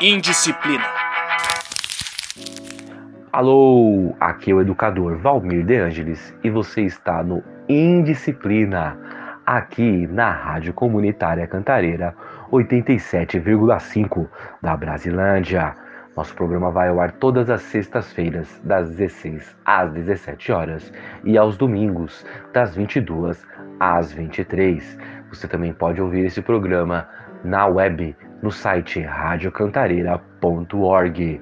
Indisciplina. Alô, aqui é o educador Valmir De Angelis e você está no Indisciplina, aqui na Rádio Comunitária Cantareira 87,5 da Brasilândia. Nosso programa vai ao ar todas as sextas-feiras, das 16 às 17 horas e aos domingos, das 22 às 23. Você também pode ouvir esse programa na web, no site radiocantareira.org.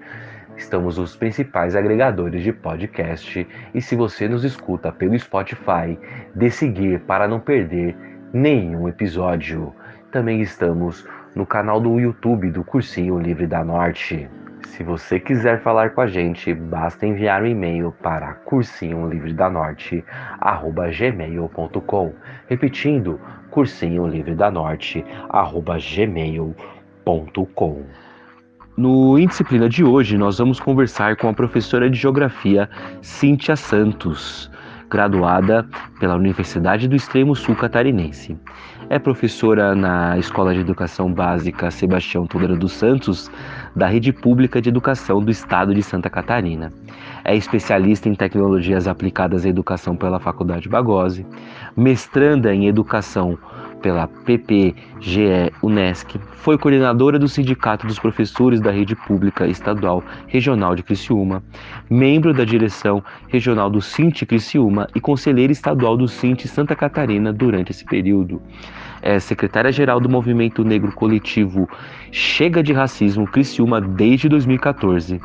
Estamos nos principais agregadores de podcast e se você nos escuta pelo Spotify, dê seguir para não perder nenhum episódio. Também estamos no canal do YouTube do Cursinho Livre da Norte. Se você quiser falar com a gente, basta enviar um e-mail para cursinholivredanorte@gmail.com. Repetindo, cursinholivredanorte@gmail.com. No Indisciplina de hoje, nós vamos conversar com a professora de Geografia Cíntia Santos, graduada pela Universidade do Extremo Sul Catarinense. É professora na Escola de Educação Básica Sebastião Todera dos Santos, da Rede Pública de Educação do Estado de Santa Catarina. É especialista em tecnologias aplicadas à educação pela Faculdade Bagose, mestranda em Educação pela PPGE Unesc, foi coordenadora do Sindicato dos Professores da Rede Pública Estadual Regional de Criciúma, membro da direção regional do Cinti Criciúma e conselheira estadual do Cinti Santa Catarina durante esse período. É secretária-geral do Movimento Negro Coletivo Chega de Racismo Criciúma desde 2014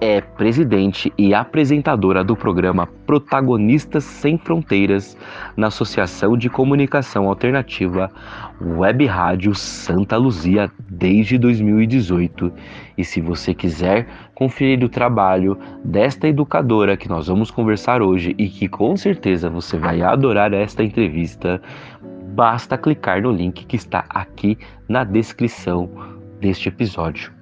é presidente e apresentadora do programa Protagonistas Sem Fronteiras na Associação de Comunicação Alternativa Web Rádio Santa Luzia desde 2018. E se você quiser conferir o trabalho desta educadora que nós vamos conversar hoje e que com certeza você vai adorar esta entrevista, basta clicar no link que está aqui na descrição deste episódio.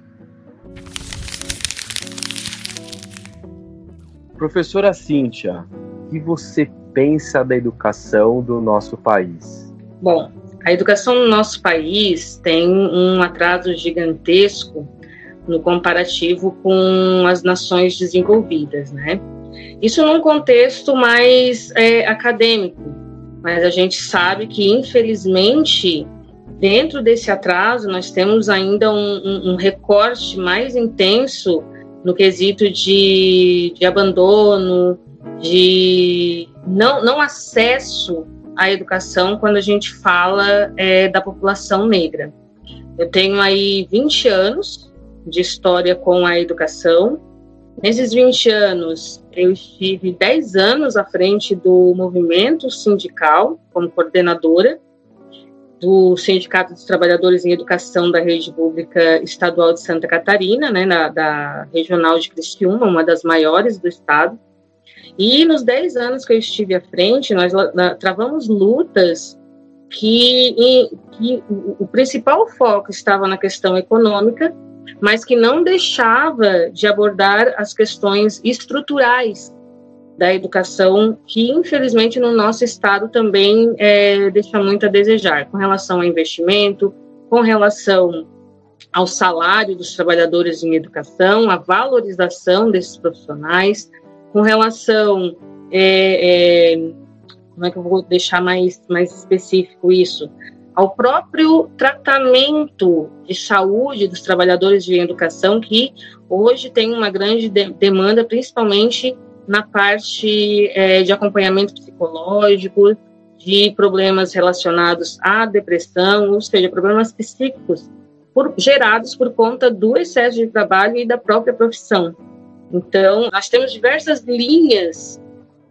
Professora Cíntia, o que você pensa da educação do nosso país? Bom, a educação no nosso país tem um atraso gigantesco no comparativo com as nações desenvolvidas, né? Isso num contexto mais é, acadêmico, mas a gente sabe que, infelizmente, dentro desse atraso, nós temos ainda um, um, um recorte mais intenso no quesito de, de abandono, de não, não acesso à educação quando a gente fala é, da população negra. Eu tenho aí 20 anos de história com a educação. Nesses 20 anos, eu estive 10 anos à frente do movimento sindical como coordenadora do Sindicato dos Trabalhadores em Educação da Rede Pública Estadual de Santa Catarina, né, na, da Regional de Criciúma, uma das maiores do estado. E nos 10 anos que eu estive à frente, nós na, travamos lutas que, em, que o, o principal foco estava na questão econômica, mas que não deixava de abordar as questões estruturais da educação, que infelizmente no nosso estado também é, deixa muito a desejar, com relação ao investimento, com relação ao salário dos trabalhadores em educação, a valorização desses profissionais, com relação. É, é, como é que eu vou deixar mais, mais específico isso? Ao próprio tratamento de saúde dos trabalhadores de educação, que hoje tem uma grande de demanda, principalmente na parte é, de acompanhamento psicológico, de problemas relacionados à depressão, ou seja, problemas psíquicos por, gerados por conta do excesso de trabalho e da própria profissão. Então, nós temos diversas linhas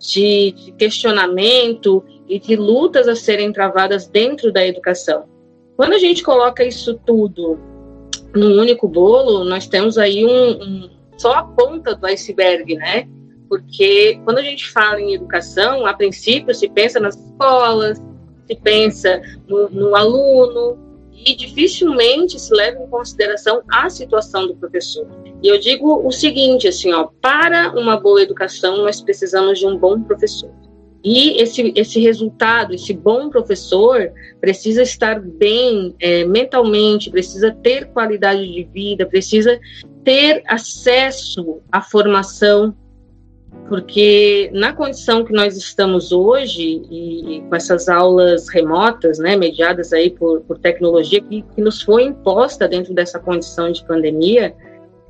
de, de questionamento e de lutas a serem travadas dentro da educação. Quando a gente coloca isso tudo num único bolo, nós temos aí um, um só a ponta do iceberg, né? Porque quando a gente fala em educação, a princípio se pensa nas escolas, se pensa no, no aluno, e dificilmente se leva em consideração a situação do professor. E eu digo o seguinte, assim, ó, para uma boa educação nós precisamos de um bom professor. E esse, esse resultado, esse bom professor, precisa estar bem é, mentalmente, precisa ter qualidade de vida, precisa ter acesso à formação, porque na condição que nós estamos hoje, e, com essas aulas remotas, né, mediadas aí por, por tecnologia, que, que nos foi imposta dentro dessa condição de pandemia,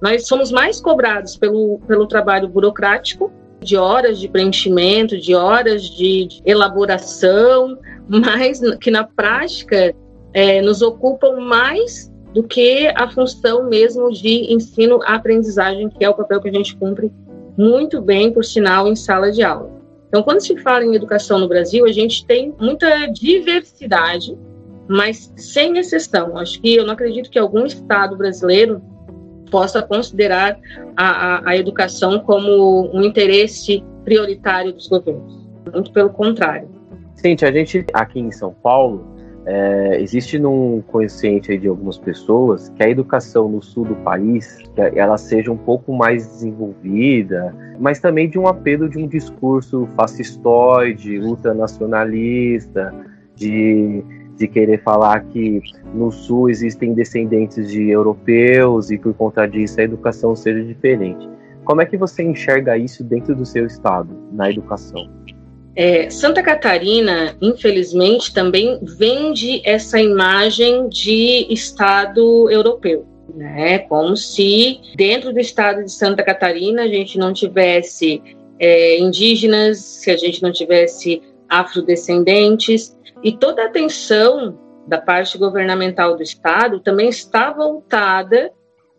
nós somos mais cobrados pelo, pelo trabalho burocrático, de horas de preenchimento, de horas de, de elaboração, mas que na prática é, nos ocupam mais do que a função mesmo de ensino-aprendizagem, que é o papel que a gente cumpre muito bem, por sinal, em sala de aula. Então, quando se fala em educação no Brasil, a gente tem muita diversidade, mas sem exceção. Acho que eu não acredito que algum estado brasileiro possa considerar a, a, a educação como um interesse prioritário dos governos. Muito pelo contrário. Cintia, a gente aqui em São Paulo, é, existe num consciente de algumas pessoas que a educação no sul do país ela seja um pouco mais desenvolvida, mas também de um apelo de um discurso fascistoide, ultranacionalista, de de querer falar que no Sul existem descendentes de europeus e por conta disso a educação seja diferente. Como é que você enxerga isso dentro do seu estado, na educação? É, Santa Catarina, infelizmente, também vende essa imagem de Estado europeu. Né? Como se dentro do estado de Santa Catarina a gente não tivesse é, indígenas, se a gente não tivesse afrodescendentes, e toda a atenção da parte governamental do Estado também está voltada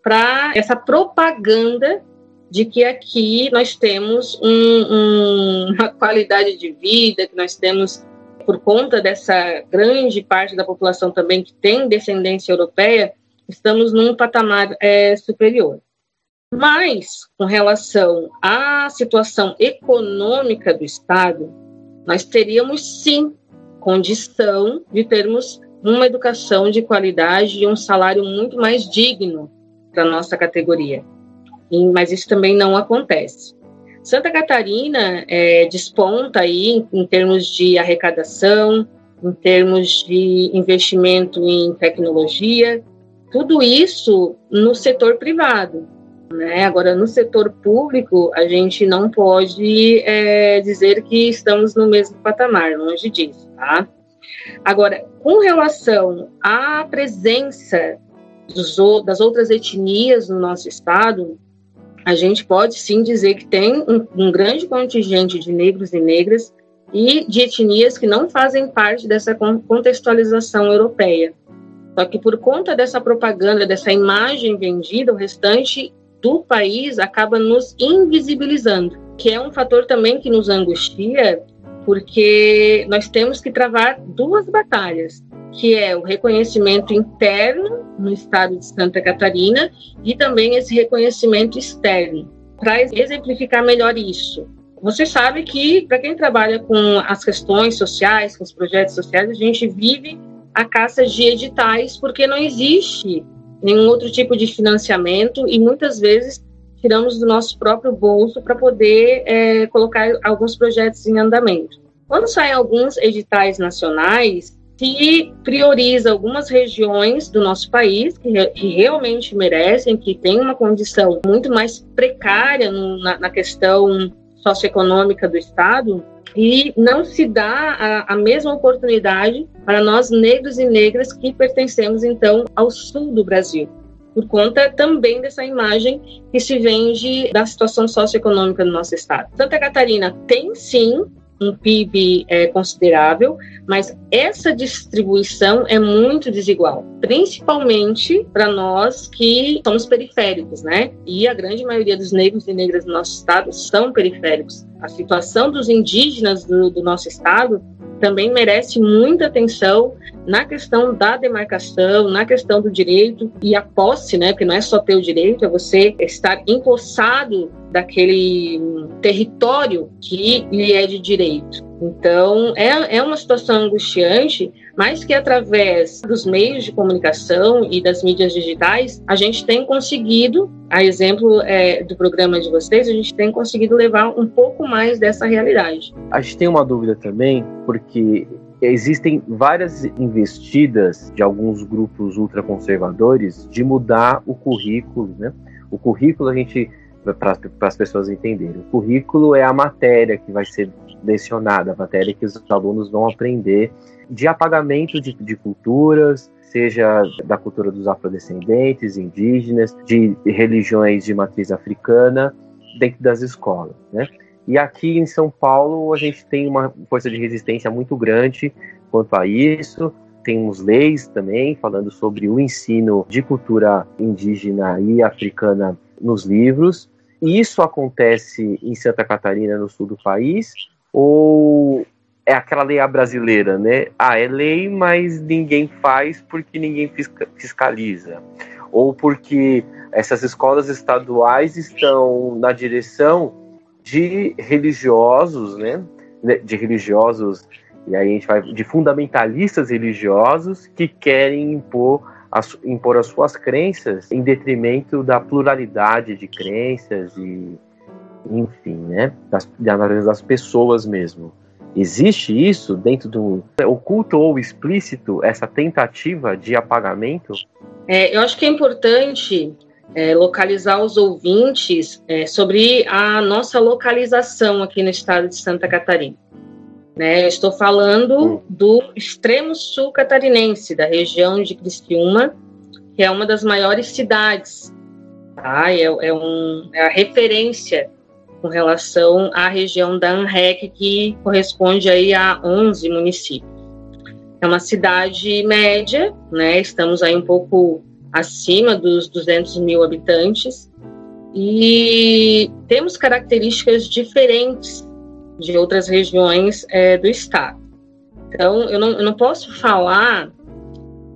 para essa propaganda de que aqui nós temos um, um, uma qualidade de vida, que nós temos, por conta dessa grande parte da população também que tem descendência europeia, estamos num patamar é, superior. Mas, com relação à situação econômica do Estado, nós teríamos sim condição de termos uma educação de qualidade e um salário muito mais digno para nossa categoria. Mas isso também não acontece. Santa Catarina é, desponta aí em, em termos de arrecadação, em termos de investimento em tecnologia, tudo isso no setor privado. Né? Agora, no setor público, a gente não pode é, dizer que estamos no mesmo patamar, longe disso, tá? Agora, com relação à presença dos, das outras etnias no nosso estado, a gente pode sim dizer que tem um, um grande contingente de negros e negras e de etnias que não fazem parte dessa contextualização europeia. Só que por conta dessa propaganda, dessa imagem vendida, o restante do país acaba nos invisibilizando, que é um fator também que nos angustia, porque nós temos que travar duas batalhas, que é o reconhecimento interno no estado de Santa Catarina e também esse reconhecimento externo, para exemplificar melhor isso. Você sabe que, para quem trabalha com as questões sociais, com os projetos sociais, a gente vive a caça de editais, porque não existe nenhum outro tipo de financiamento e muitas vezes tiramos do nosso próprio bolso para poder é, colocar alguns projetos em andamento. Quando saem alguns editais nacionais, se prioriza algumas regiões do nosso país que, que realmente merecem, que têm uma condição muito mais precária no, na, na questão socioeconômica do Estado, e não se dá a, a, mesma oportunidade para nós negros e negras que pertencemos então ao sul do Brasil, por conta também dessa imagem que se vende da situação socioeconômica do nosso estado. Santa Catarina tem sim um PIB é, considerável, mas essa distribuição é muito desigual, principalmente para nós que somos periféricos, né? E a grande maioria dos negros e negras do nosso estado são periféricos. A situação dos indígenas do, do nosso estado também merece muita atenção na questão da demarcação, na questão do direito e a posse, né? Porque não é só ter o direito, é você estar empossado daquele território que lhe é de direito. Então, é, é uma situação angustiante, mas que através dos meios de comunicação e das mídias digitais, a gente tem conseguido, a exemplo é, do programa de vocês, a gente tem conseguido levar um pouco mais dessa realidade. A gente tem uma dúvida também, porque existem várias investidas de alguns grupos ultraconservadores de mudar o currículo, né? O currículo a gente para as pessoas entenderem. O currículo é a matéria que vai ser lecionada, a matéria que os alunos vão aprender de apagamento de, de culturas, seja da cultura dos afrodescendentes, indígenas, de religiões de matriz africana, dentro das escolas, né? E aqui em São Paulo a gente tem uma força de resistência muito grande quanto a isso. Temos leis também falando sobre o ensino de cultura indígena e africana nos livros. E isso acontece em Santa Catarina, no sul do país, ou é aquela lei brasileira, né? Ah, é lei, mas ninguém faz porque ninguém fiscaliza. Ou porque essas escolas estaduais estão na direção de religiosos, né? De religiosos, e aí a gente vai de fundamentalistas religiosos que querem impor impor as suas crenças em detrimento da pluralidade de crenças e enfim, né, das, das pessoas mesmo. Existe isso dentro do oculto ou explícito, essa tentativa de apagamento? É, eu acho que é importante é, localizar os ouvintes é, sobre a nossa localização aqui no estado de Santa Catarina. Né, eu estou falando hum. do extremo sul catarinense, da região de Criciúma, que é uma das maiores cidades. Tá? É, é, um, é a referência com relação à região da ANREC, que corresponde aí a 11 municípios. É uma cidade média, né? Estamos aí um pouco acima dos 200 mil habitantes e temos características diferentes de outras regiões é, do estado. Então, eu não, eu não posso falar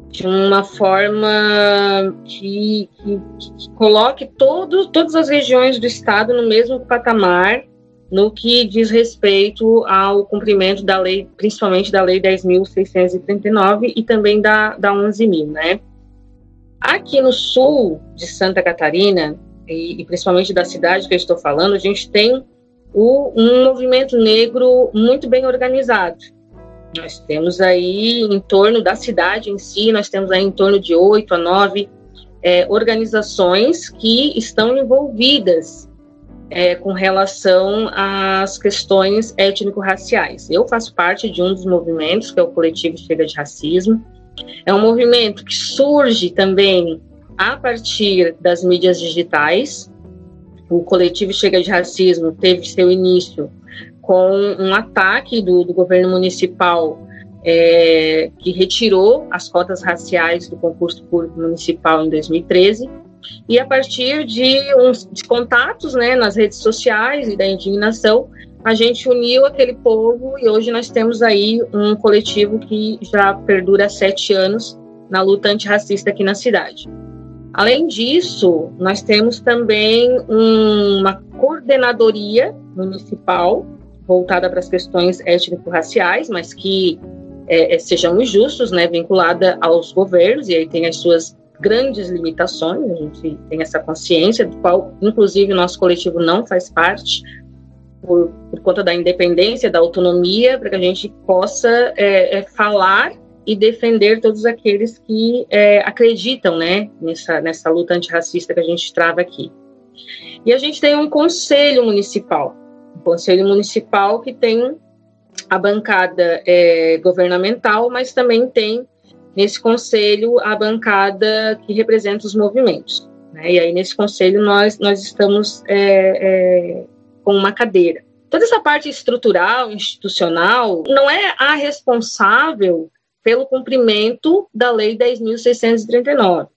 de uma forma que, que, que coloque todo, todas as regiões do estado no mesmo patamar no que diz respeito ao cumprimento da lei, principalmente da lei 10.639 e também da, da 11.000, né? Aqui no sul de Santa Catarina, e, e, principalmente da cidade que eu estou falando, a gente tem o, um movimento negro muito bem organizado. Nós temos aí em torno da cidade em si, nós temos aí em torno de oito a nove é, organizações que estão envolvidas é, com relação às questões étnico-raciais. Eu faço parte de um dos movimentos, que é o Coletivo Chega de Racismo. É um movimento que surge também a partir das mídias digitais. O Coletivo Chega de Racismo teve seu início com um ataque do, do governo municipal é, que retirou as cotas raciais do concurso público municipal em 2013 e a partir de uns de contatos né, nas redes sociais e da indignação a gente uniu aquele povo e hoje nós temos aí um coletivo que já perdura sete anos na luta antirracista aqui na cidade. Além disso, nós temos também um, uma coordenadoria municipal voltada para as questões étnico-raciais, mas que é, é, sejamos justos, né, vinculada aos governos, e aí tem as suas grandes limitações, a gente tem essa consciência, do qual, inclusive, o nosso coletivo não faz parte, por, por conta da independência, da autonomia, para que a gente possa é, é, falar e defender todos aqueles que é, acreditam né, nessa, nessa luta antirracista que a gente trava aqui. E a gente tem um conselho municipal, Conselho Municipal que tem a bancada é, governamental, mas também tem nesse conselho a bancada que representa os movimentos. Né? E aí nesse conselho nós nós estamos é, é, com uma cadeira. Toda essa parte estrutural, institucional, não é a responsável pelo cumprimento da Lei 10.639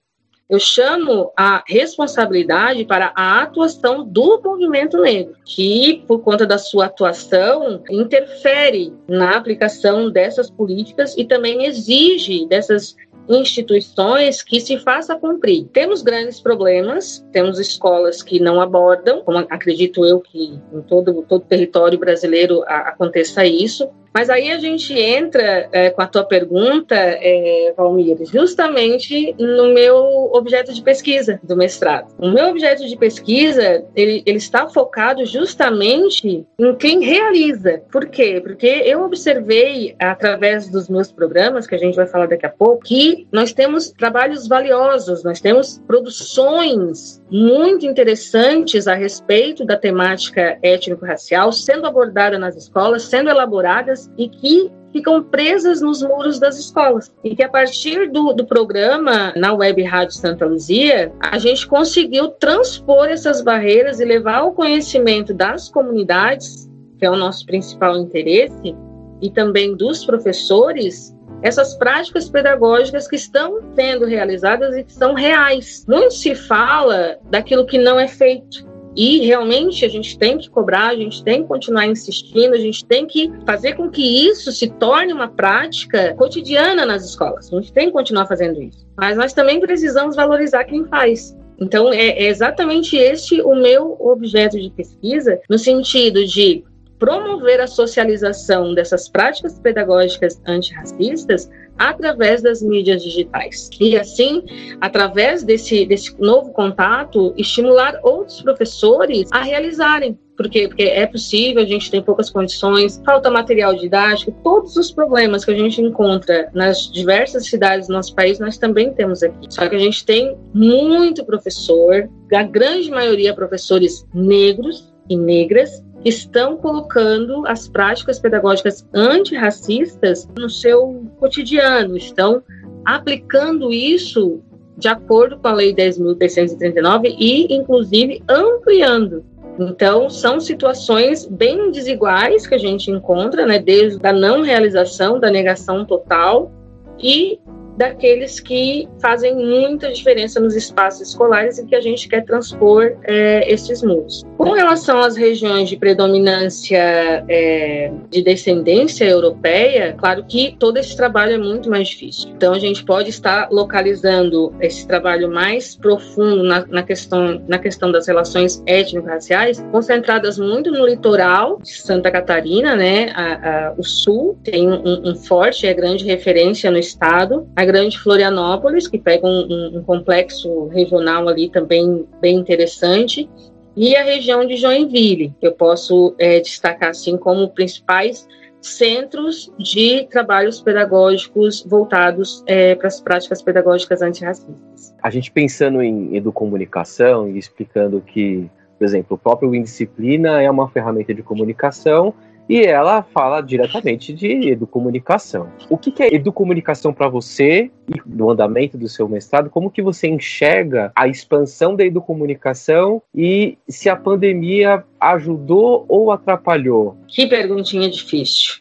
eu chamo a responsabilidade para a atuação do movimento negro, que, por conta da sua atuação, interfere na aplicação dessas políticas e também exige dessas instituições que se faça cumprir. Temos grandes problemas, temos escolas que não abordam, como acredito eu que em todo todo território brasileiro a, aconteça isso, Mas aí a gente entra é, com a tua pergunta, é, Valmir, justamente no meu objeto de pesquisa do mestrado. O meu objeto de pesquisa, ele, ele está focado justamente em quem realiza. Por quê? Porque eu observei, através dos meus programas, que a gente vai falar daqui a pouco, que nós temos trabalhos valiosos, nós temos produções muito interessantes a respeito da temática étnico-racial sendo abordada nas escolas, sendo elaboradas e que ficam presas nos muros das escolas. E que a partir do, do programa na Web Rádio Santa Luzia, a gente conseguiu transpor essas barreiras e levar o conhecimento das comunidades, que é o nosso principal interesse, e também dos professores, essas práticas pedagógicas que estão sendo realizadas e que são reais. Muito se fala daquilo que não é feito. E realmente a gente tem que cobrar, a gente tem que continuar insistindo, a gente tem que fazer com que isso se torne uma prática cotidiana nas escolas. A gente tem que continuar fazendo isso. Mas nós também precisamos valorizar quem faz. Então, é, é exatamente este o meu objeto de pesquisa, no sentido de promover a socialização dessas práticas pedagógicas antirracistas através das mídias digitais. E assim, através desse, desse novo contato, estimular outros professores a realizarem. Por quê? Porque é possível, a gente tem poucas condições, falta material didático, todos os problemas que a gente encontra nas diversas cidades do nosso país, nós também temos aqui. Só que a gente tem muito professor, a grande maioria professores negros e negras, estão colocando as práticas pedagógicas antirracistas no seu cotidiano, estão aplicando isso de acordo com a Lei 10.339 e, inclusive, ampliando. Então, são situações bem desiguais que a gente encontra, né, desde a não realização, da negação total e daqueles que fazem muita diferença nos espaços escolares e que a gente quer transpor é, esses muros. Com relação às regiões de predominância é, de descendência europeia, claro que todo esse trabalho é muito mais difícil. Então, a gente pode estar localizando esse trabalho mais profundo na, na questão, na questão das relações étnico-raciais, concentradas muito no litoral de Santa Catarina, né? A, a, o sul tem um, um forte, é grande referência no estado. A Grande Florianópolis, que pega um, um, um complexo regional ali também bem interessante, e a região de Joinville, que eu posso é, destacar assim como principais centros de trabalhos pedagógicos voltados é, para as práticas pedagógicas antirracistas. A gente pensando em educomunicação e explicando que, por exemplo, o próprio Indisciplina é uma ferramenta de comunicação e ela fala diretamente de educomunicação. O que, que é educomunicação para você e do andamento do seu mestrado? Como que você enxerga a expansão da educomunicação e se a pandemia ajudou ou atrapalhou? Que perguntinha difícil.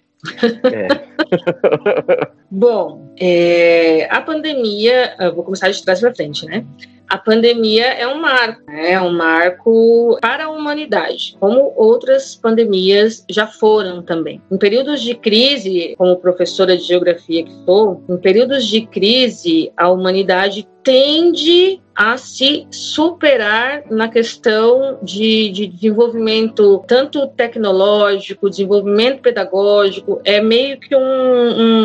É. Bom, é, a pandemia, vou começar de trás para frente, né? A pandemia é um marco, né? é um marco para a humanidade, como outras pandemias já foram também. Em períodos de crise, como professora de geografia que sou, em períodos de crise, a humanidade tende a se superar na questão de, de, desenvolvimento tanto tecnológico, desenvolvimento pedagógico, é meio que um,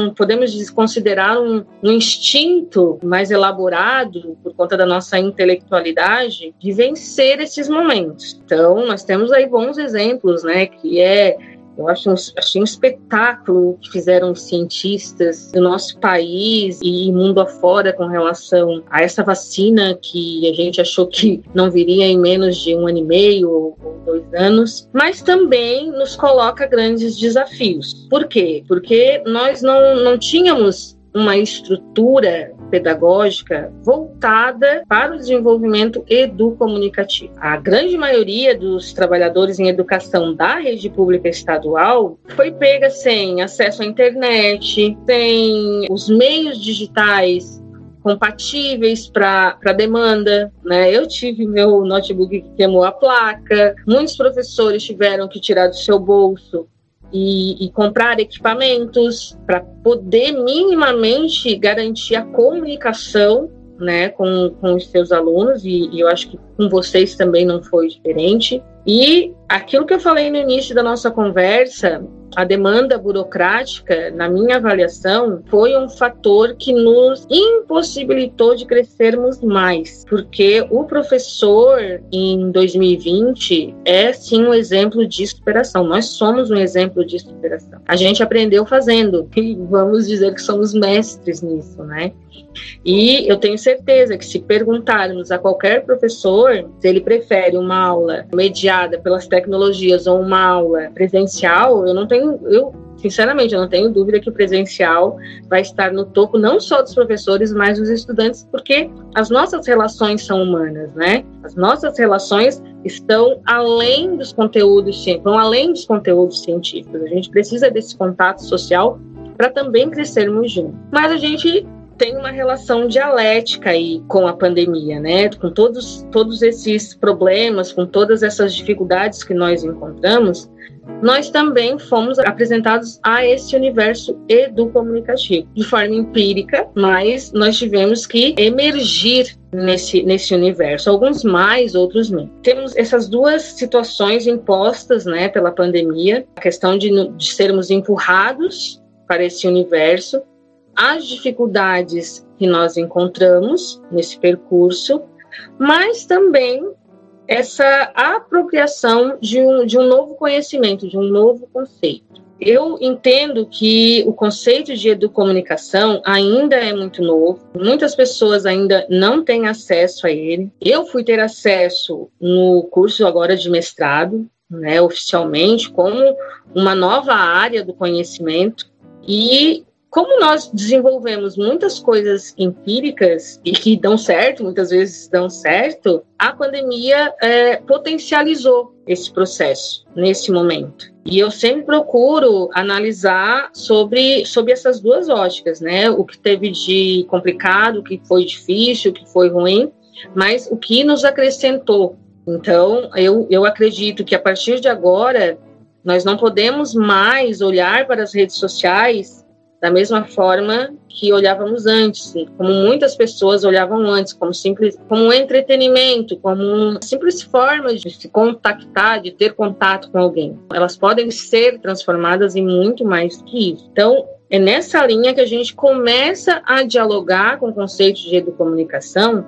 um podemos considerar um, um, instinto mais elaborado por conta da nossa intelectualidade de vencer esses momentos. Então, nós temos aí bons exemplos, né, que é eu acho um, achei um espetáculo que fizeram os cientistas do nosso país e mundo afora com relação a essa vacina que a gente achou que não viria em menos de um ano e meio ou dois anos, mas também nos coloca grandes desafios. Por quê? Porque nós não, não tínhamos uma estrutura pedagógica voltada para o desenvolvimento educomunicativo. A grande maioria dos trabalhadores em educação da rede pública estadual foi pega sem acesso à internet, sem os meios digitais compatíveis para a demanda, né? Eu tive meu notebook que queimou a placa, muitos professores tiveram que tirar do seu bolso e, e comprar equipamentos para poder minimamente garantir a comunicação né, com, com os seus alunos, e, e, eu acho que com vocês também não foi diferente. E aquilo que eu falei no início da nossa conversa, a demanda burocrática, na minha avaliação, foi um fator que nos impossibilitou de crescermos mais, porque o professor em 2020 é sim um exemplo de superação. Nós somos um exemplo de superação. A gente aprendeu fazendo e vamos dizer que somos mestres nisso, né? E eu tenho certeza que se perguntarmos a qualquer professor se ele prefere uma aula mediada pelas tecnologias ou uma aula presencial, eu não tenho, eu sinceramente, eu não tenho dúvida que o presencial vai estar no topo não só dos professores, mas dos estudantes, porque as nossas relações são humanas, né? As nossas relações estão além dos conteúdos, vão além dos conteúdos científicos. A gente precisa desse contato social para também crescermos juntos. Mas a gente tem uma relação dialética aí com a pandemia, né? Com todos, todos esses problemas, com todas essas dificuldades que nós encontramos, nós também fomos apresentados a esse universo educomunicativo de forma empírica, mas nós tivemos que emergir nesse, nesse universo, alguns mais, outros menos. Temos essas duas situações impostas né, pela pandemia, a questão de, de sermos empurrados para esse universo as dificuldades que nós encontramos nesse percurso, mas também essa apropriação de um, de um novo conhecimento, de um novo conceito. Eu entendo que o conceito de educomunicação ainda é muito novo, muitas pessoas ainda não têm acesso a ele. Eu fui ter acesso no curso agora de mestrado, né, oficialmente, como uma nova área do conhecimento, e como nós desenvolvemos muitas coisas empíricas e que dão certo, muitas vezes dão certo, a pandemia é, potencializou esse processo nesse momento. E eu sempre procuro analisar sobre, sobre essas duas óticas, né? O que teve de complicado, o que foi difícil, o que foi ruim, mas o que nos acrescentou. Então, eu, eu acredito que a partir de agora, nós não podemos mais olhar para as redes sociais da mesma forma que olhávamos antes, como muitas pessoas olhavam antes, como simples, como um entretenimento, como uma simples forma de se contactar, de ter contato com alguém. Elas podem ser transformadas em muito mais que isso. Então, é nessa linha que a gente começa a dialogar com o conceito de educomunicação,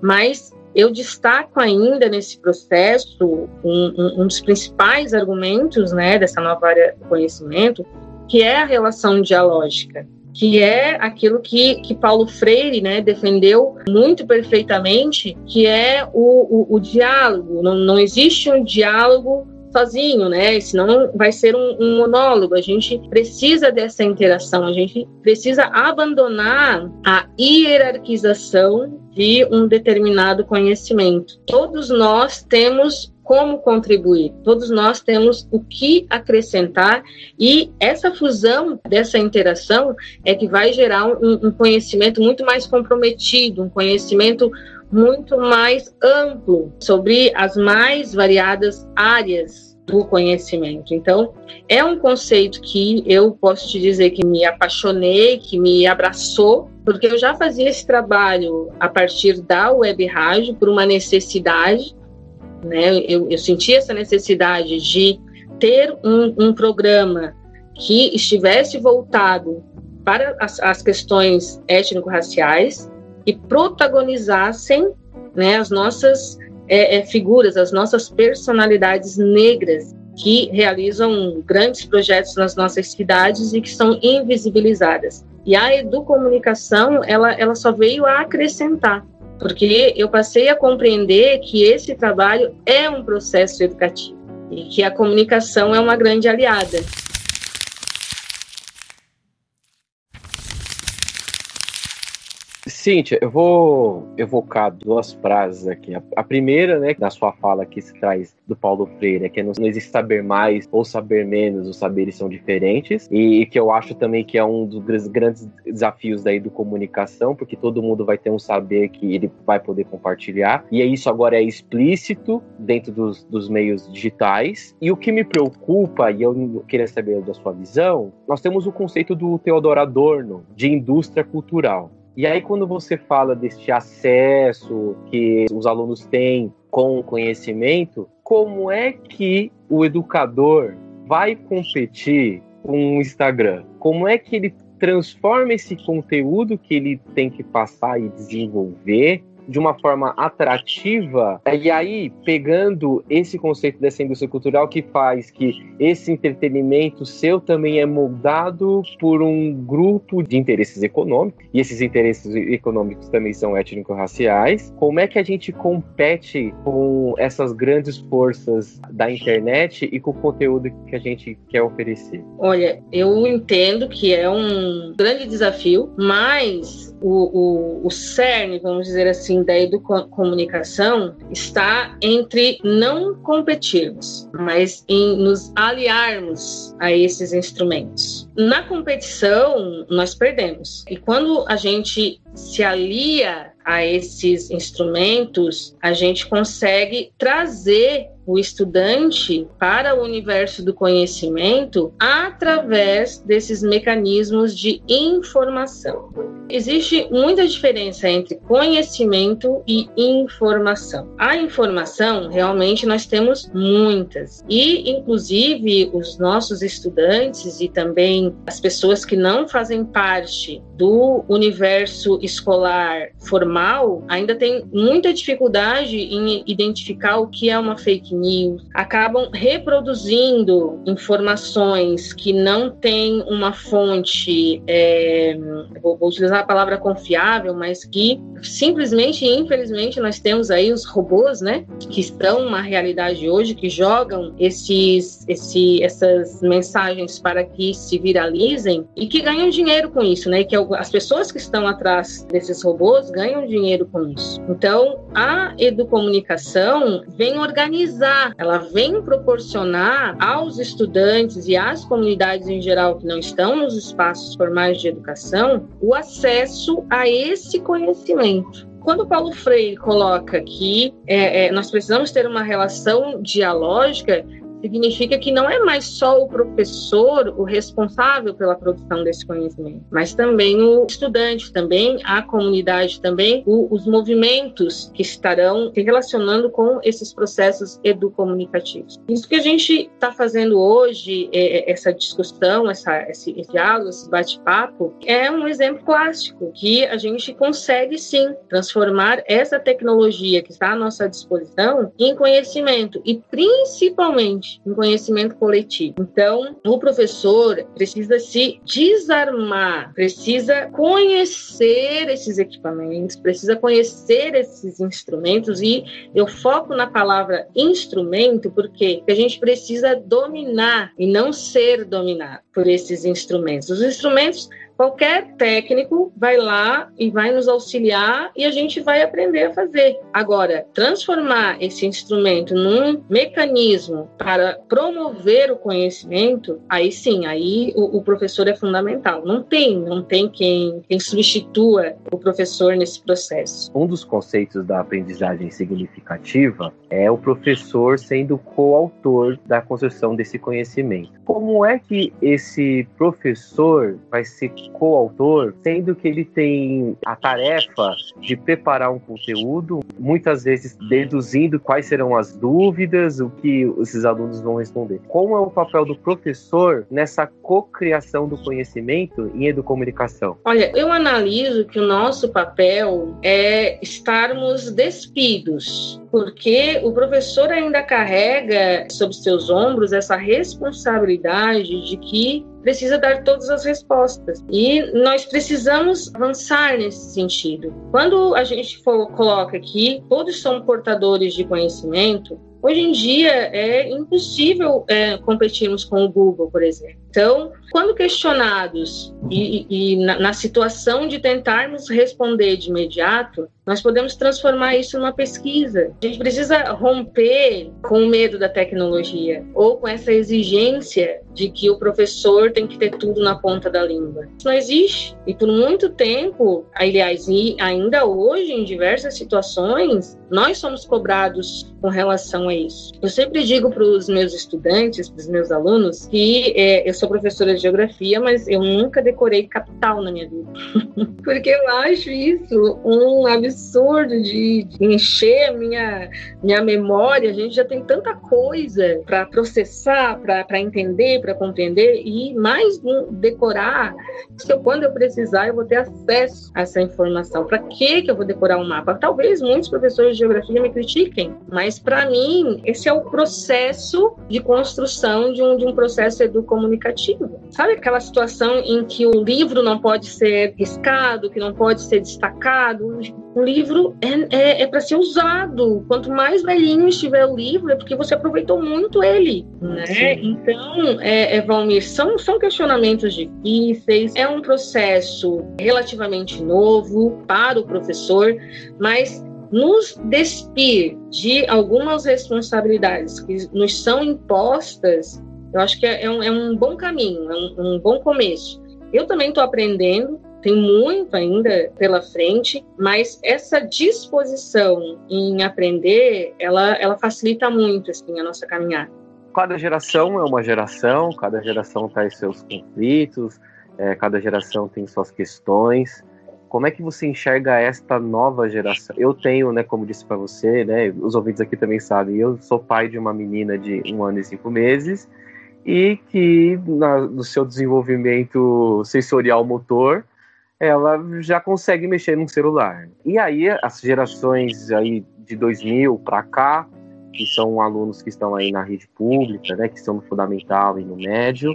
mas eu destaco ainda nesse processo um, um, um dos principais argumentos né, dessa nova área do conhecimento, que é a relação dialógica, que é aquilo que, que Paulo Freire né, defendeu muito perfeitamente, que é o, o, o diálogo. Não, não existe um diálogo sozinho, né? Senão vai ser um, um, monólogo. A gente precisa dessa interação, a gente precisa abandonar a hierarquização de um determinado conhecimento. Todos nós temos como contribuir. Todos nós temos o que acrescentar e essa fusão dessa interação é que vai gerar um, um conhecimento muito mais comprometido, um conhecimento muito mais amplo sobre as mais variadas áreas do conhecimento. Então, é um conceito que eu posso te dizer que me apaixonei, que me abraçou, porque eu já fazia esse trabalho a partir da web rádio por uma necessidade né? Eu, eu senti essa necessidade de ter um, um programa que estivesse voltado para as, as questões étnico-raciais e protagonizassem né, as nossas é, é, figuras, as nossas personalidades negras que realizam grandes projetos nas nossas cidades e que são invisibilizadas. E a educomunicação, ela, ela só veio a acrescentar porque eu passei a compreender que esse trabalho é um processo educativo e que a comunicação é uma grande aliada. Cíntia, eu vou evocar duas frases aqui. A, primeira, né, da sua fala que se traz do Paulo Freire, é que não, não, existe saber mais ou saber menos, os saberes são diferentes, e, e que eu acho também que é um dos grandes desafios daí do comunicação, porque todo mundo vai ter um saber que ele vai poder compartilhar, e isso agora é explícito dentro dos, dos meios digitais. E o que me preocupa, e eu queria saber da sua visão, nós temos o conceito do Theodor Adorno de indústria cultural. E aí, quando você fala deste acesso que os alunos têm com o conhecimento, como é que o educador vai competir com o Instagram, como é que ele transforma esse conteúdo que ele tem que passar e desenvolver de uma forma atrativa, e aí pegando esse conceito dessa indústria cultural que faz que esse entretenimento seu também é moldado por um grupo de interesses econômicos, e esses interesses econômicos também são étnico-raciais. Como é que a gente compete com essas grandes forças da internet e com o conteúdo que a gente quer oferecer? Olha, eu entendo que é um grande desafio, mas o, o, o cerne, vamos dizer assim, da educomunicação está entre não competirmos, mas em nos aliarmos a esses instrumentos. Na competição, nós perdemos. E quando a gente se alia a esses instrumentos, a gente consegue trazer o estudante para o universo do conhecimento através desses mecanismos de informação. Existe muita diferença entre conhecimento e informação. A informação, realmente, nós temos muitas. E, inclusive, os nossos estudantes e também as pessoas que não fazem parte do universo escolar formal ainda têm muita dificuldade em identificar o que é uma fake news, acabam reproduzindo informações que não têm uma fonte, é, vou, vou utilizar a palavra confiável, mas que simplesmente, infelizmente, nós temos aí os robôs, né, que estão uma realidade hoje, que jogam esses, esse, essas mensagens para que se viralizem e que ganham dinheiro com isso, né, que as pessoas que estão atrás desses robôs ganham dinheiro com isso. Então, a educomunicação vem organizar, ela vem proporcionar aos estudantes e às comunidades em geral que não estão nos espaços formais de educação o acesso a esse conhecimento. Quando Paulo Freire coloca que é, é, nós precisamos ter uma relação dialógica, significa que não é mais só o professor o responsável pela produção desse conhecimento, mas também o estudante, também a comunidade, também o, os movimentos que estarão se relacionando com esses processos educomunicativos. Isso que a gente está fazendo hoje, é, é, essa discussão, essa, esse, diálogo, esse bate-papo, é um exemplo clássico que a gente consegue sim transformar essa tecnologia que está à nossa disposição em conhecimento e principalmente um conhecimento coletivo. Então, o professor precisa se desarmar, precisa conhecer esses equipamentos, precisa conhecer esses instrumentos e eu foco na palavra instrumento porque a gente precisa dominar e não ser dominado por esses instrumentos. Os instrumentos Qualquer técnico vai lá e vai nos auxiliar e a gente vai aprender a fazer. Agora, transformar esse instrumento num mecanismo para promover o conhecimento, aí sim, aí o, o professor é fundamental. Não tem, não tem quem, quem substitua o professor nesse processo. Um dos conceitos da aprendizagem significativa é o professor sendo coautor da construção desse conhecimento. Como é que esse professor vai ser coautor, sendo que ele tem a tarefa de preparar um conteúdo, muitas vezes deduzindo quais serão as dúvidas, o que esses alunos vão responder. Como é o papel do professor nessa cocriação do conhecimento em educomunicação? Olha, eu analiso que o nosso papel é estarmos despidos, porque o professor ainda carrega sobre seus ombros essa responsabilidade de que precisa dar todas as respostas. E nós precisamos avançar nesse sentido. Quando a gente for, coloca aqui, todos são portadores de conhecimento, Hoje em dia é impossível é, competirmos com o Google, por exemplo. Então, quando questionados e, e na, na, situação de tentarmos responder de imediato, nós podemos transformar isso numa pesquisa. A gente precisa romper com o medo da tecnologia ou com essa exigência de que o professor tem que ter tudo na ponta da língua. Isso não existe. E por muito tempo, aliás, e ainda hoje, em diversas situações, nós somos cobrados com relação a isso. Eu sempre digo para os meus estudantes, para os meus alunos, que é, eu sou professora de geografia, mas eu nunca decorei capital na minha vida. Porque eu acho isso um absurdo de, encher a minha, minha memória. A gente já tem tanta coisa para processar, para entender, para compreender, e mais decorar. Eu, quando eu precisar, eu vou ter acesso a essa informação. Para que eu vou decorar um mapa? Talvez muitos professores de geografia me critiquem, mas para mim, esse é o processo de construção de um, de um processo educomunicativo. Sabe aquela situação em que o livro não pode ser riscado, que não pode ser destacado? O livro é, é, é para ser usado. Quanto mais velhinho estiver o livro, é porque você aproveitou muito ele. Né? Então, é, é, Valmir, são, são questionamentos difíceis, é um processo relativamente novo para o professor, mas nos despir de algumas responsabilidades que nos são impostas, eu acho que é, é um, é um bom caminho, é um, um bom começo. Eu também estou aprendendo, tem muito ainda pela frente, mas essa disposição em aprender, ela, ela facilita muito assim, a nossa caminhada. Cada geração é uma geração, cada geração traz seus conflitos, é, cada geração tem suas questões. Como é que você enxerga esta nova geração? Eu tenho, né, como disse para você, né, os ouvintes aqui também sabem, eu sou pai de uma menina de um ano e cinco meses e que na, no seu desenvolvimento sensorial motor ela já consegue mexer num celular. E aí as gerações aí de 2000 para cá, que são alunos que estão aí na rede pública, né, que são no fundamental e no médio,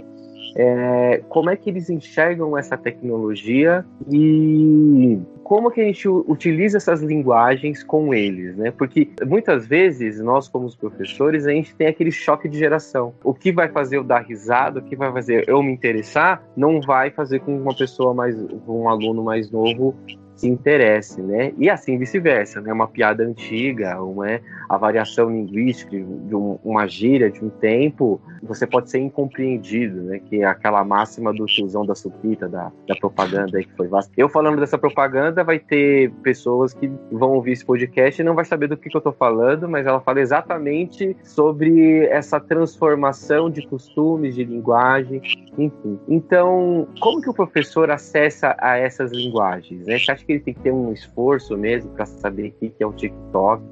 é, como é que eles enxergam essa tecnologia e como que a gente utiliza essas linguagens com eles, né? Porque muitas vezes nós, como os professores, a gente tem aquele choque de geração. O que vai fazer eu dar risada, o que vai fazer eu me interessar, não vai fazer com uma pessoa mais, um aluno mais novo se interesse, né? E assim vice-versa, né? Uma piada antiga, uma a variação linguística de um, uma gíria de um tempo, você pode ser incompreendido, né? Que é aquela máxima do tiozão da suquita, da, da propaganda aí que foi vasta. Eu falando dessa propaganda, vai ter pessoas que vão ouvir esse podcast e não vai saber do que, que eu tô falando, mas ela fala exatamente sobre essa transformação de costumes, de linguagem, enfim. Então, como que o professor acessa a essas linguagens? Né? Você acha que ele tem que ter um esforço mesmo para saber o que é o TikTok?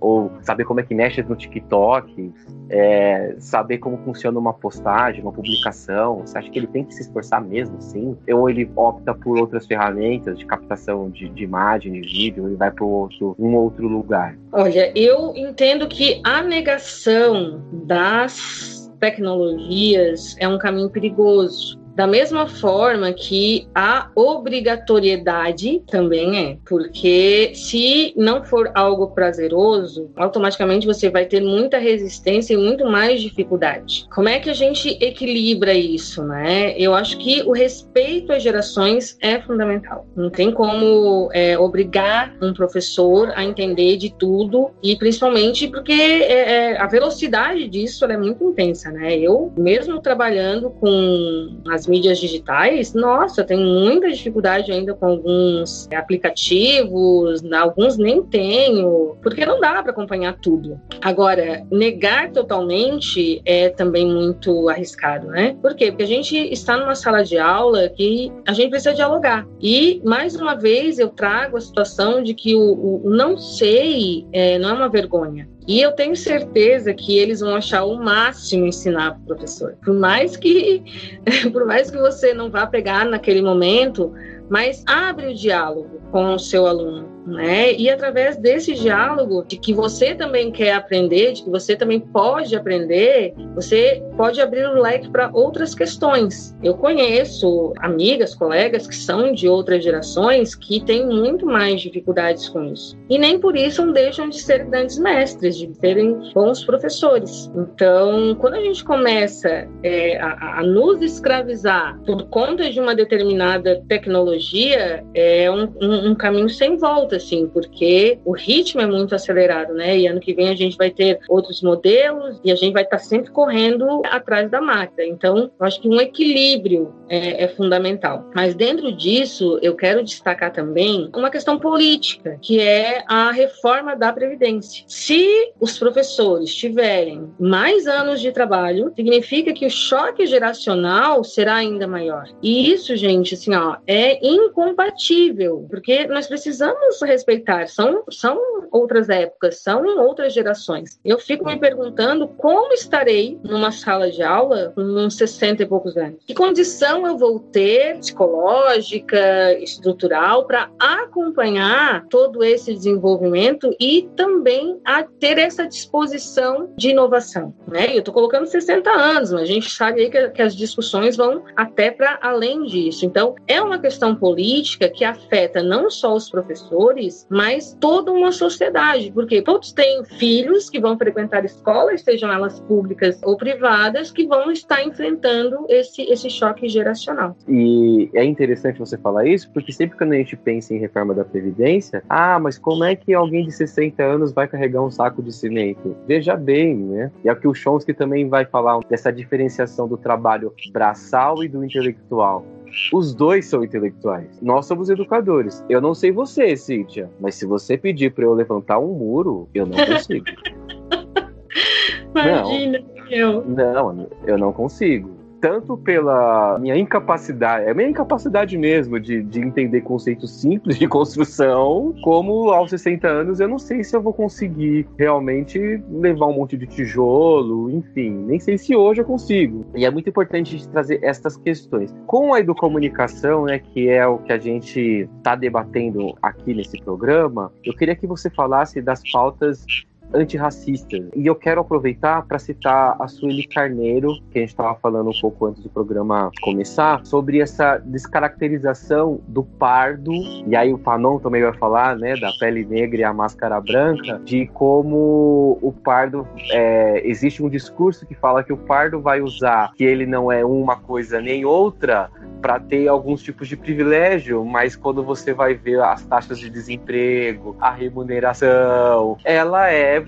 Ou saber como é que mexe no TikTok? É, saber como funciona uma postagem, uma publicação? Você acha que ele tem que se esforçar mesmo, sim? Ou ele opta por outras ferramentas de captação de, de imagem, de vídeo, ele vai para outro, um outro lugar? Olha, eu entendo que a negação das tecnologias é um caminho perigoso. Da mesma forma que a obrigatoriedade também é, porque se não for algo prazeroso, automaticamente você vai ter muita resistência e muito mais dificuldade. Como é que a gente equilibra isso, né? Eu acho que o respeito às gerações é fundamental. Não tem como é, obrigar um professor a entender de tudo e principalmente porque é, é, a velocidade disso é muito intensa, né? Eu mesmo trabalhando com as mídias digitais, nossa, tem muita dificuldade ainda com alguns aplicativos, alguns nem tenho, porque não dá para acompanhar tudo. Agora, negar totalmente é também muito arriscado, né? Por quê? Porque a gente está numa sala de aula que a gente precisa dialogar. E, mais uma vez, eu trago a situação de que o, o não sei é, não é uma vergonha. E eu tenho certeza que eles vão achar o máximo ensinar para o professor. Por mais que, por mais que você não vá pegar naquele momento, mas abre o diálogo com o seu aluno né? E através desse diálogo, de que você também quer aprender, de que você também pode aprender, você pode abrir o leque para outras questões. Eu conheço amigas, colegas que são de outras gerações que têm muito mais dificuldades com isso. E nem por isso não deixam de ser grandes mestres, de serem bons professores. Então, quando a gente começa é, a, a, nos escravizar por conta de uma determinada tecnologia, é um, um, um caminho sem volta assim, porque o ritmo é muito acelerado, né? E ano que vem a gente vai ter outros modelos e a gente vai estar sempre correndo atrás da máquina. Então, eu acho que um equilíbrio é, é fundamental. Mas dentro disso, eu quero destacar também uma questão política, que é a reforma da Previdência. Se os professores tiverem mais anos de trabalho, significa que o choque geracional será ainda maior. E isso, gente, assim, ó, é incompatível, porque nós precisamos respeitar, são, são outras épocas, são outras gerações. Eu fico me perguntando como estarei numa sala de aula com uns 60 e poucos anos. Que condição eu vou ter psicológica, estrutural, para acompanhar todo esse desenvolvimento e também a ter essa disposição de inovação. Né? Eu estou colocando 60 anos, mas a gente sabe aí que, que as discussões vão até para além disso. Então, é uma questão política que afeta não só os professores, mas toda uma sociedade, porque todos têm filhos que vão frequentar escolas, sejam elas públicas ou privadas, que vão estar enfrentando esse, esse choque geracional. E é interessante você falar isso, porque sempre quando a gente pensa em reforma da Previdência, ah, mas como é que alguém de 60 anos vai carregar um saco de cimento? Veja bem, né? E aqui o Chomsky também vai falar dessa diferenciação do trabalho braçal e do intelectual. Os dois são intelectuais. Nós somos educadores. Eu não sei você, Cíntia, mas se você pedir para eu levantar um muro, eu não consigo. Imagina, não, eu. Não, eu não consigo tanto pela minha incapacidade, é minha incapacidade mesmo de, de entender conceitos simples de construção, como aos 60 anos eu não sei se eu vou conseguir realmente levar um monte de tijolo, enfim, nem sei se hoje eu consigo. E é muito importante a gente trazer estas questões. Com a educomunicação, né, que é o que a gente está debatendo aqui nesse programa, eu queria que você falasse das pautas antirracistas. E eu quero aproveitar para citar a Sueli Carneiro, que a gente estava falando um pouco antes do programa começar, sobre essa descaracterização do pardo, e aí o Panon também vai falar, né, da pele negra e a máscara branca, de como o pardo, é, existe um discurso que fala que o pardo vai usar que ele não é uma coisa nem outra para ter alguns tipos de privilégio, mas quando você vai ver as taxas de desemprego, a remuneração, ela é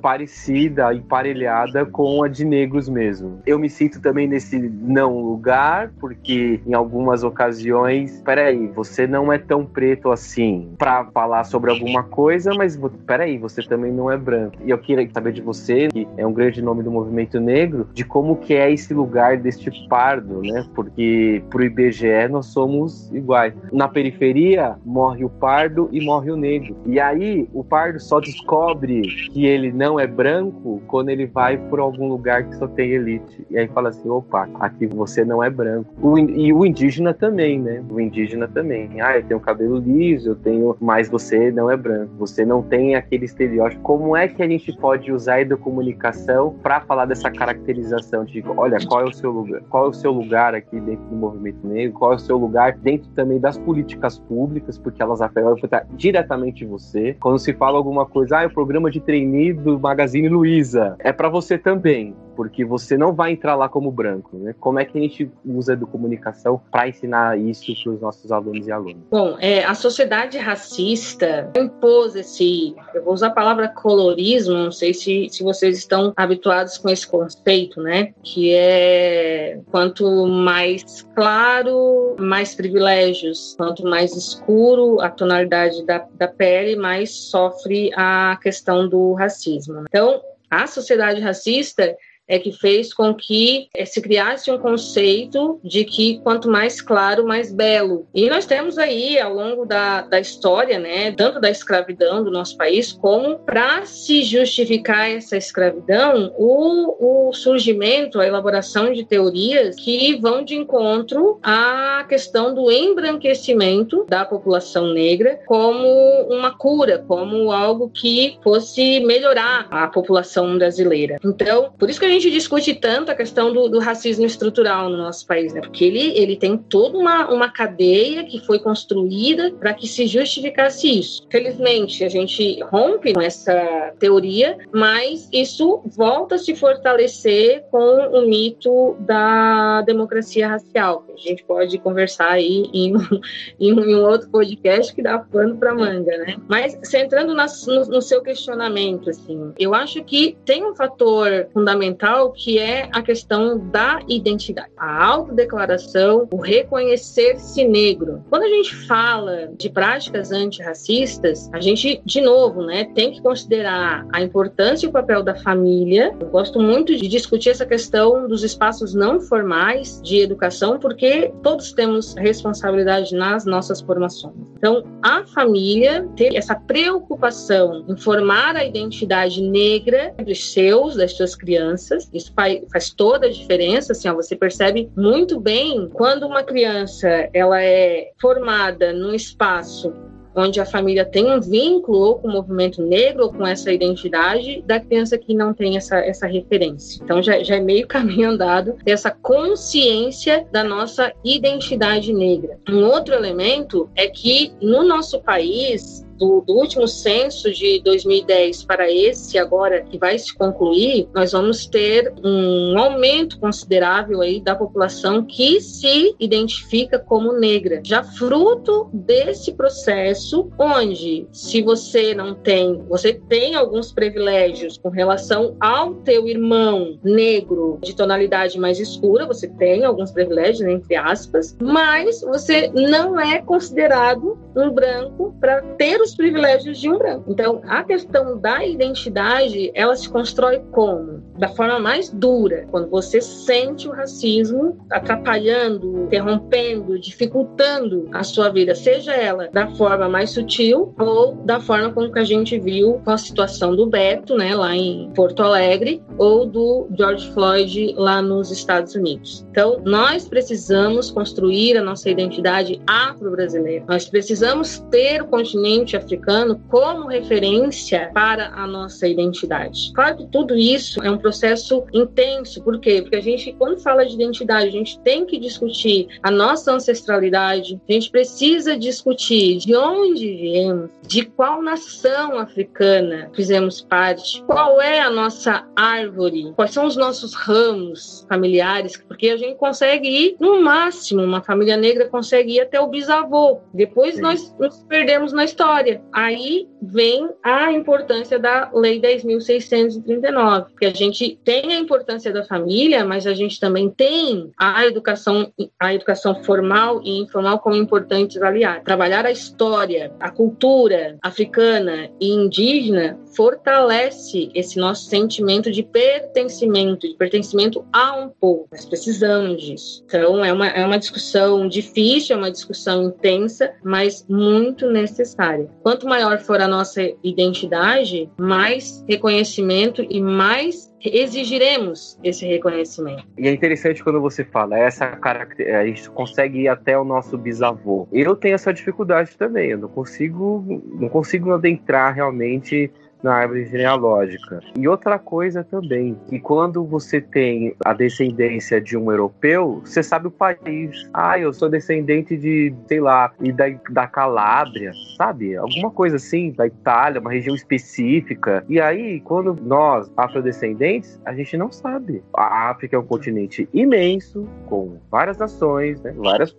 parecida, emparelhada com a de negros mesmo. Eu me sinto também nesse não lugar, porque em algumas ocasiões, peraí, você não é tão preto assim para falar sobre alguma coisa, mas peraí, você também não é branco. E eu queria saber de você, que é um grande nome do movimento negro, de como que é esse lugar deste pardo, né? Porque pro IBGE nós somos iguais. Na periferia morre o pardo e morre o negro. E aí o pardo só descobre que ele não é branco quando ele vai por algum lugar que só tem elite. E aí fala assim: opa, aqui você não é branco. O, e o indígena também, né? O indígena também. Ah, eu tenho cabelo liso, eu tenho. Mas você não é branco. Você não tem aquele estereótipo. Como é que a gente pode usar a educomunicação para falar dessa caracterização de, olha, qual é o seu lugar? Qual é o seu lugar aqui dentro do movimento negro? Qual é o seu lugar dentro também das políticas públicas? Porque elas afetam diretamente você. Quando se fala alguma coisa, ah, é o programa de treino do Magazine Luiza. É para você também porque você não vai entrar lá como branco, né? Como é que a gente usa a comunicação para ensinar isso para os nossos alunos e alunas? Bom, é, a sociedade racista impôs esse, eu vou usar a palavra colorismo, não sei se, se vocês estão habituados com esse conceito, né? Que é quanto mais claro, mais privilégios, quanto mais escuro a tonalidade da, da pele, mais sofre a questão do racismo. Então, a sociedade racista é que fez com que é, se criasse um conceito de que quanto mais claro, mais belo. E nós temos aí, ao longo da, da história, né, tanto da escravidão do nosso país, como para se justificar essa escravidão, o, o surgimento, a elaboração de teorias que vão de encontro à questão do embranquecimento da população negra como uma cura, como algo que fosse melhorar a população brasileira. Então, por isso que a gente discute tanto a questão do, do, racismo estrutural no nosso país, né? Porque ele, ele tem toda uma, uma cadeia que foi construída para que se justificasse isso. Felizmente, a gente rompe com essa teoria, mas isso volta a se fortalecer com o mito da democracia racial. A gente pode conversar aí em, em, um outro podcast que dá pano para manga, né? Mas centrando na, no, no seu questionamento, assim, eu acho que tem um fator fundamental que é a questão da identidade, a autodeclaração, o reconhecer-se negro. Quando a gente fala de práticas antirracistas, a gente, de novo, né, tem que considerar a importância e o papel da família. Eu gosto muito de discutir essa questão dos espaços não formais de educação, porque todos temos responsabilidade nas nossas formações. Então, a família ter essa preocupação em formar a identidade negra dos seus, das suas crianças, isso faz, faz toda a diferença. Assim, ó, você percebe muito bem quando uma criança ela é formada num espaço onde a família tem um vínculo ou com o movimento negro ou com essa identidade da criança que não tem essa, essa referência. Então já, já é meio caminho andado essa consciência da nossa identidade negra. Um outro elemento é que no nosso país do, do, último censo de 2010 para esse agora que vai se concluir, nós vamos ter um aumento considerável aí da população que se identifica como negra, já fruto desse processo, onde se você não tem, você tem alguns privilégios com relação ao teu irmão negro de tonalidade mais escura, você tem alguns privilégios entre aspas, mas você não é considerado um branco para ter os privilégios de um branco. Então, a questão da identidade, ela se constrói como? Da forma mais dura, quando você sente o racismo atrapalhando, interrompendo, dificultando a sua vida, seja ela da forma mais sutil ou da forma como que a gente viu com a situação do Beto, né, lá em Porto Alegre, ou do George Floyd lá nos Estados Unidos. Então, nós precisamos construir a nossa identidade afro-brasileira. Nós precisamos ter o continente africano como referência para a nossa identidade. Claro que tudo isso é um processo intenso. Por quê? Porque a gente, quando fala de identidade, a gente tem que discutir a nossa ancestralidade, a gente precisa discutir de onde viemos, de qual nação africana fizemos parte, qual é a nossa árvore, quais são os nossos ramos familiares, porque a gente consegue ir, no máximo, uma família negra consegue ir até o bisavô. Depois Sim. nós nos perdemos na história. Aí vem a importância da Lei 10.639, que a gente tem a importância da família, mas a gente também tem a educação, a educação formal e informal como importantes aliados. Trabalhar a história, a cultura africana e indígena fortalece esse nosso sentimento de pertencimento, de pertencimento a um povo. Nós precisamos disso. Então, é uma, é uma discussão difícil, é uma discussão intensa, mas muito necessária. Quanto maior for a nossa identidade, mais reconhecimento e mais exigiremos esse reconhecimento. E é interessante quando você fala essa característica, a gente consegue ir até o nosso bisavô. Eu tenho essa dificuldade também, eu não consigo, não consigo adentrar realmente na árvore genealógica. E outra coisa também, que quando você tem a descendência de um europeu, você sabe o país. Ah, eu sou descendente de, sei lá, e da, da Calábria, sabe? Alguma coisa assim, da Itália, uma região específica. E aí, quando nós, afrodescendentes, a gente não sabe. A África é um continente imenso, com várias nações, né? várias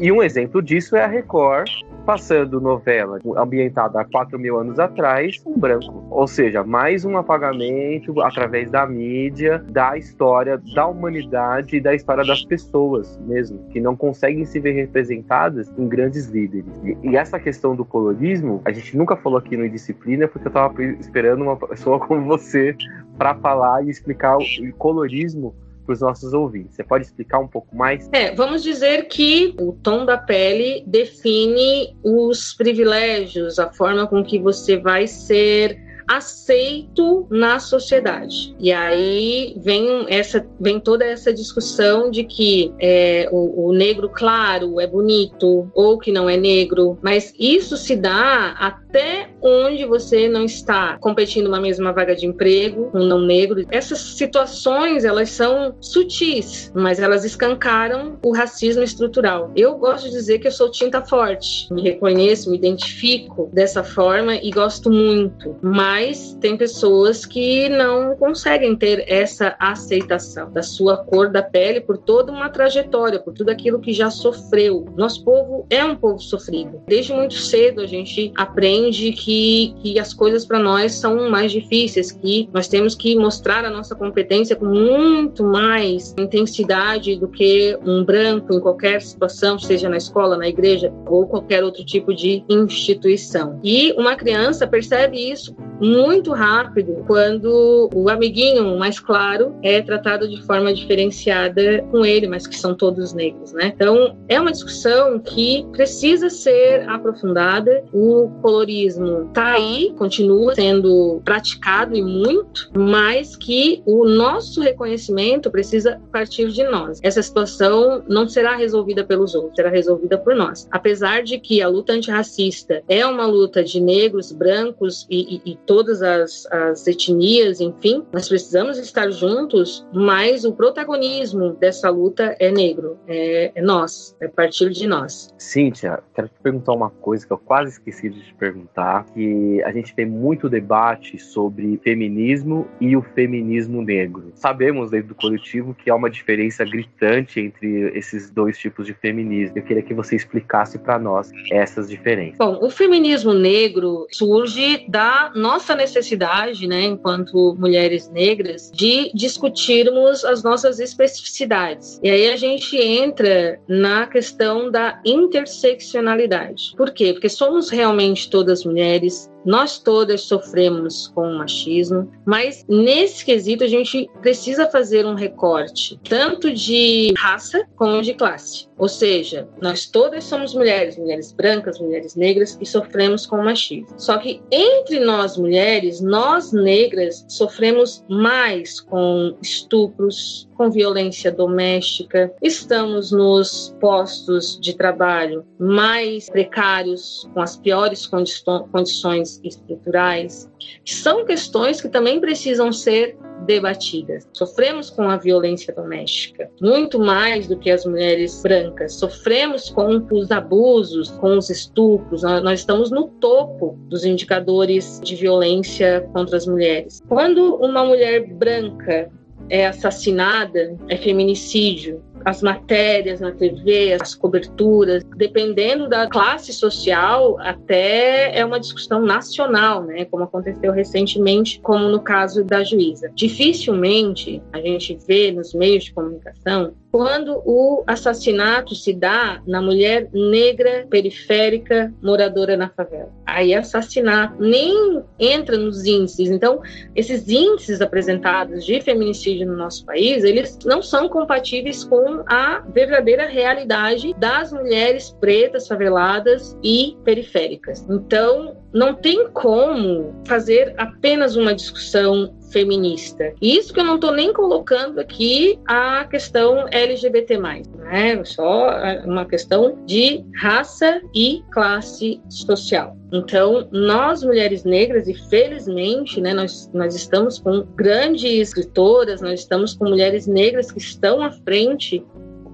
E um exemplo disso é a Record, passando novela ambientada há 4 mil anos atrás, um branco ou seja, mais um apagamento através da mídia da história da humanidade e da história das pessoas mesmo, que não conseguem se ver representadas em grandes líderes. E, essa questão do colorismo, a gente nunca falou aqui no Disciplina, porque eu estava esperando uma pessoa como você para falar e explicar o colorismo para os nossos ouvintes. Você pode explicar um pouco mais? É, vamos dizer que o tom da pele define os privilégios, a forma com que você vai ser aceito na sociedade. E aí vem essa vem toda essa discussão de que é, o, o, negro claro é bonito ou que não é negro, mas isso se dá até onde você não está competindo uma mesma vaga de emprego, um não negro. Essas situações, elas são sutis, mas elas escancaram o racismo estrutural. Eu gosto de dizer que eu sou tinta forte, me reconheço, me identifico dessa forma e gosto muito, mas tem pessoas que não conseguem ter essa aceitação da sua cor da pele por toda uma trajetória, por tudo aquilo que já sofreu. Nosso povo é um povo sofrido. Desde muito cedo a gente aprende que, que as coisas para nós são mais difíceis, que nós temos que mostrar a nossa competência com muito mais intensidade do que um branco em qualquer situação, seja na escola, na igreja ou qualquer outro tipo de instituição. E uma criança percebe isso muito rápido quando o amiguinho mais claro é tratado de forma diferenciada com ele, mas que são todos negros, né? Então, é uma discussão que precisa ser aprofundada. O colorismo está aí, continua sendo praticado e muito, mas que o nosso reconhecimento precisa partir de nós. Essa situação não será resolvida pelos outros, será resolvida por nós. Apesar de que a luta antirracista é uma luta de negros, brancos e, e, e todas as, as etnias, enfim, nós precisamos estar juntos, mas o protagonismo dessa luta é negro, é, é nós, é partir de nós. Cíntia, quero te perguntar uma coisa que eu quase esqueci de te perguntar, que a gente tem muito debate sobre feminismo e o feminismo negro. Sabemos dentro do coletivo que há uma diferença gritante entre esses dois tipos de feminismo. Eu queria que você explicasse para nós essas diferenças. Bom, o feminismo negro surge da nossa necessidade, né, enquanto mulheres negras, de discutirmos as nossas especificidades. E aí a gente entra na questão da interseccionalidade. Por quê? Porque somos realmente todas mulheres, nós todas sofremos com o machismo, mas nesse quesito a gente precisa fazer um recorte tanto de raça como de classe. Ou seja, nós todas somos mulheres, mulheres brancas, mulheres negras e sofremos com o machismo. Só que entre nós mulheres, nós negras sofremos mais com estupros, com violência doméstica, estamos nos postos de trabalho mais precários, com as piores condições estruturais, são questões que também precisam ser debatidas. Sofremos com a violência doméstica, muito mais do que as mulheres brancas. Sofremos com os abusos, com os estupros. Nós estamos no topo dos indicadores de violência contra as mulheres. Quando uma mulher branca é assassinada, é feminicídio. As matérias na TV, as coberturas, dependendo da classe social, até é uma discussão nacional, né? Como aconteceu recentemente, como no caso da juíza. Dificilmente a gente vê nos meios de comunicação quando o assassinato se dá na mulher negra periférica moradora na favela. Aí assassinato nem entra nos índices. Então, esses índices apresentados de feminicídio no nosso país, eles não são compatíveis com a verdadeira realidade das mulheres pretas, faveladas e periféricas. Então, não tem como fazer apenas uma discussão feminista. Isso que eu não estou nem colocando aqui a questão LGBT+, né? Só uma questão de raça e classe social. Então, nós mulheres negras, e felizmente, né, nós, nós estamos com grandes escritoras, nós estamos com mulheres negras que estão à frente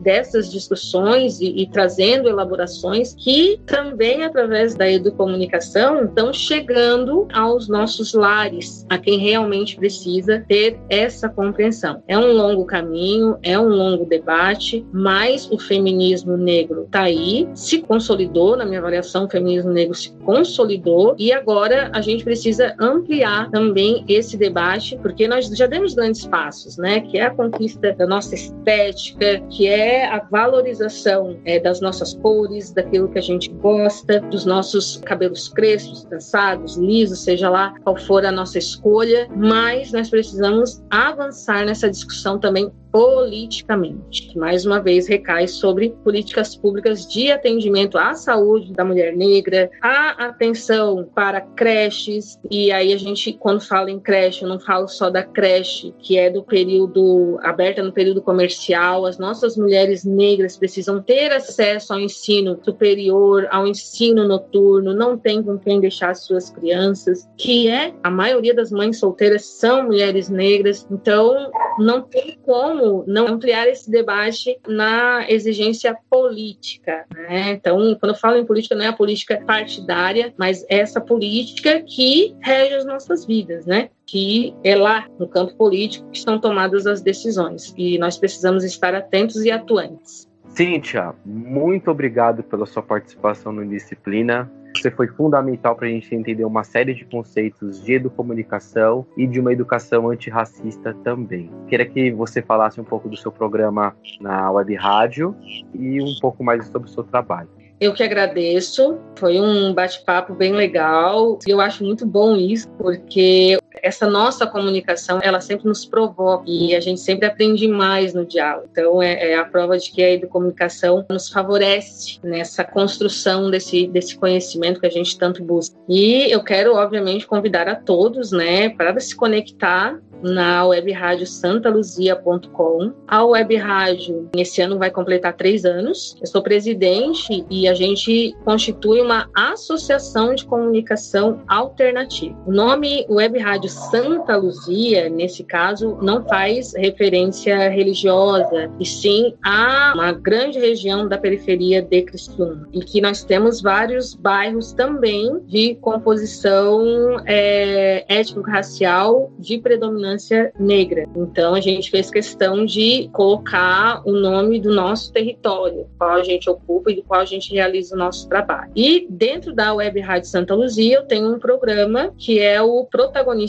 dessas discussões e, e, trazendo elaborações que também, através da educomunicação, estão chegando aos nossos lares, a quem realmente precisa ter essa compreensão. É um longo caminho, é um longo debate, mas o feminismo negro está aí, se consolidou, na minha avaliação, o feminismo negro se consolidou e agora a gente precisa ampliar também esse debate, porque nós já demos grandes passos, né? Que é a conquista da nossa estética, que é é a valorização é, das nossas cores, daquilo que a gente gosta, dos nossos cabelos crespos, trançados, lisos, seja lá qual for a nossa escolha, mas nós precisamos avançar nessa discussão também politicamente. Mais uma vez, recai sobre políticas públicas de atendimento à saúde da mulher negra, a atenção para creches, e aí a gente, quando fala em creche, eu não falo só da creche, que é do período aberta no período comercial, as nossas mulheres negras precisam ter acesso ao ensino superior, ao ensino noturno, não tem com quem deixar suas crianças, que é a maioria das mães solteiras são mulheres negras, então não tem como não ampliar esse debate na exigência política. Né? Então, quando eu falo em política, não é a política partidária, mas essa política que rege as nossas vidas, né? que é lá no campo político que estão tomadas as decisões e nós precisamos estar atentos e atuantes. Cíntia, muito obrigado pela sua participação no Disciplina. Você foi fundamental para a gente entender uma série de conceitos de educomunicação e de uma educação antirracista também. Queria que você falasse um pouco do seu programa na web rádio e um pouco mais sobre o seu trabalho. Eu que agradeço, foi um bate-papo bem legal. Eu acho muito bom isso, porque essa nossa comunicação, ela sempre nos provoca e a gente sempre aprende mais no diálogo. Então, é, é a prova de que a educomunicação nos favorece nessa construção desse, desse conhecimento que a gente tanto busca. E eu quero, obviamente, convidar a todos, né, para se conectar na web santaluzia.com. A web rádio, esse ano, vai completar três anos. Eu sou presidente e a gente constitui uma associação de comunicação alternativa. O nome Web Rádio Santa Luzia, nesse caso, não faz referência religiosa, e sim a uma grande região da periferia de Criciúma, e que nós temos vários bairros também de composição é, étnico-racial de predominância negra. Então a gente fez questão de colocar o nome do nosso território, qual a gente ocupa e do qual a gente realiza o nosso trabalho. E dentro da Web Rádio Santa Luzia, eu tenho um programa que é o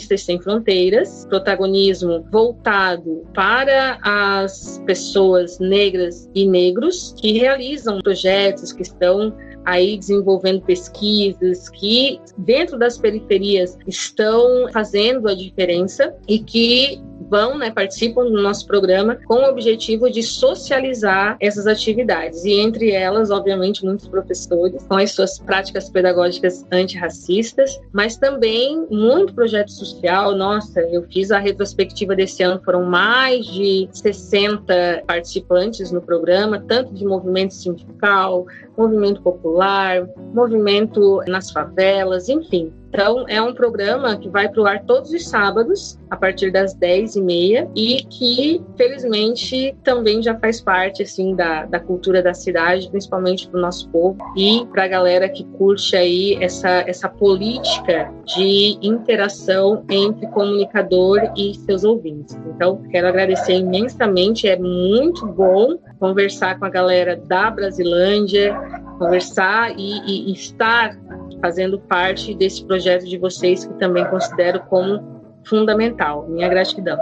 Protagonistas Sem Fronteiras, protagonismo voltado para as pessoas negras e negros que realizam projetos que estão aí desenvolvendo pesquisas que dentro das periferias estão fazendo a diferença e que vão, né, participam do nosso programa com o objetivo de socializar essas atividades. E entre elas, obviamente, muitos professores com as suas práticas pedagógicas antirracistas, mas também muito projeto social. Nossa, eu fiz a retrospectiva desse ano, foram mais de 60 participantes no programa, tanto de movimento sindical, movimento popular, movimento nas favelas, enfim. Então, é um programa que vai para o ar todos os sábados, a partir das 10h30, e que, felizmente, também já faz parte, assim, da, da cultura da cidade, principalmente para o nosso povo, e para a galera que curte aí essa, essa política de interação entre comunicador e seus ouvintes. Então, quero agradecer imensamente, é muito bom conversar com a galera da Brasilândia, conversar e, e estar fazendo parte desse projeto de vocês que também considero como fundamental. Minha gratidão.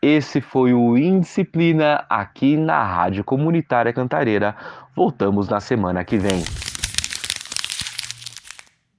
Esse foi o Indisciplina aqui na Rádio Comunitária Cantareira. Voltamos na semana que vem.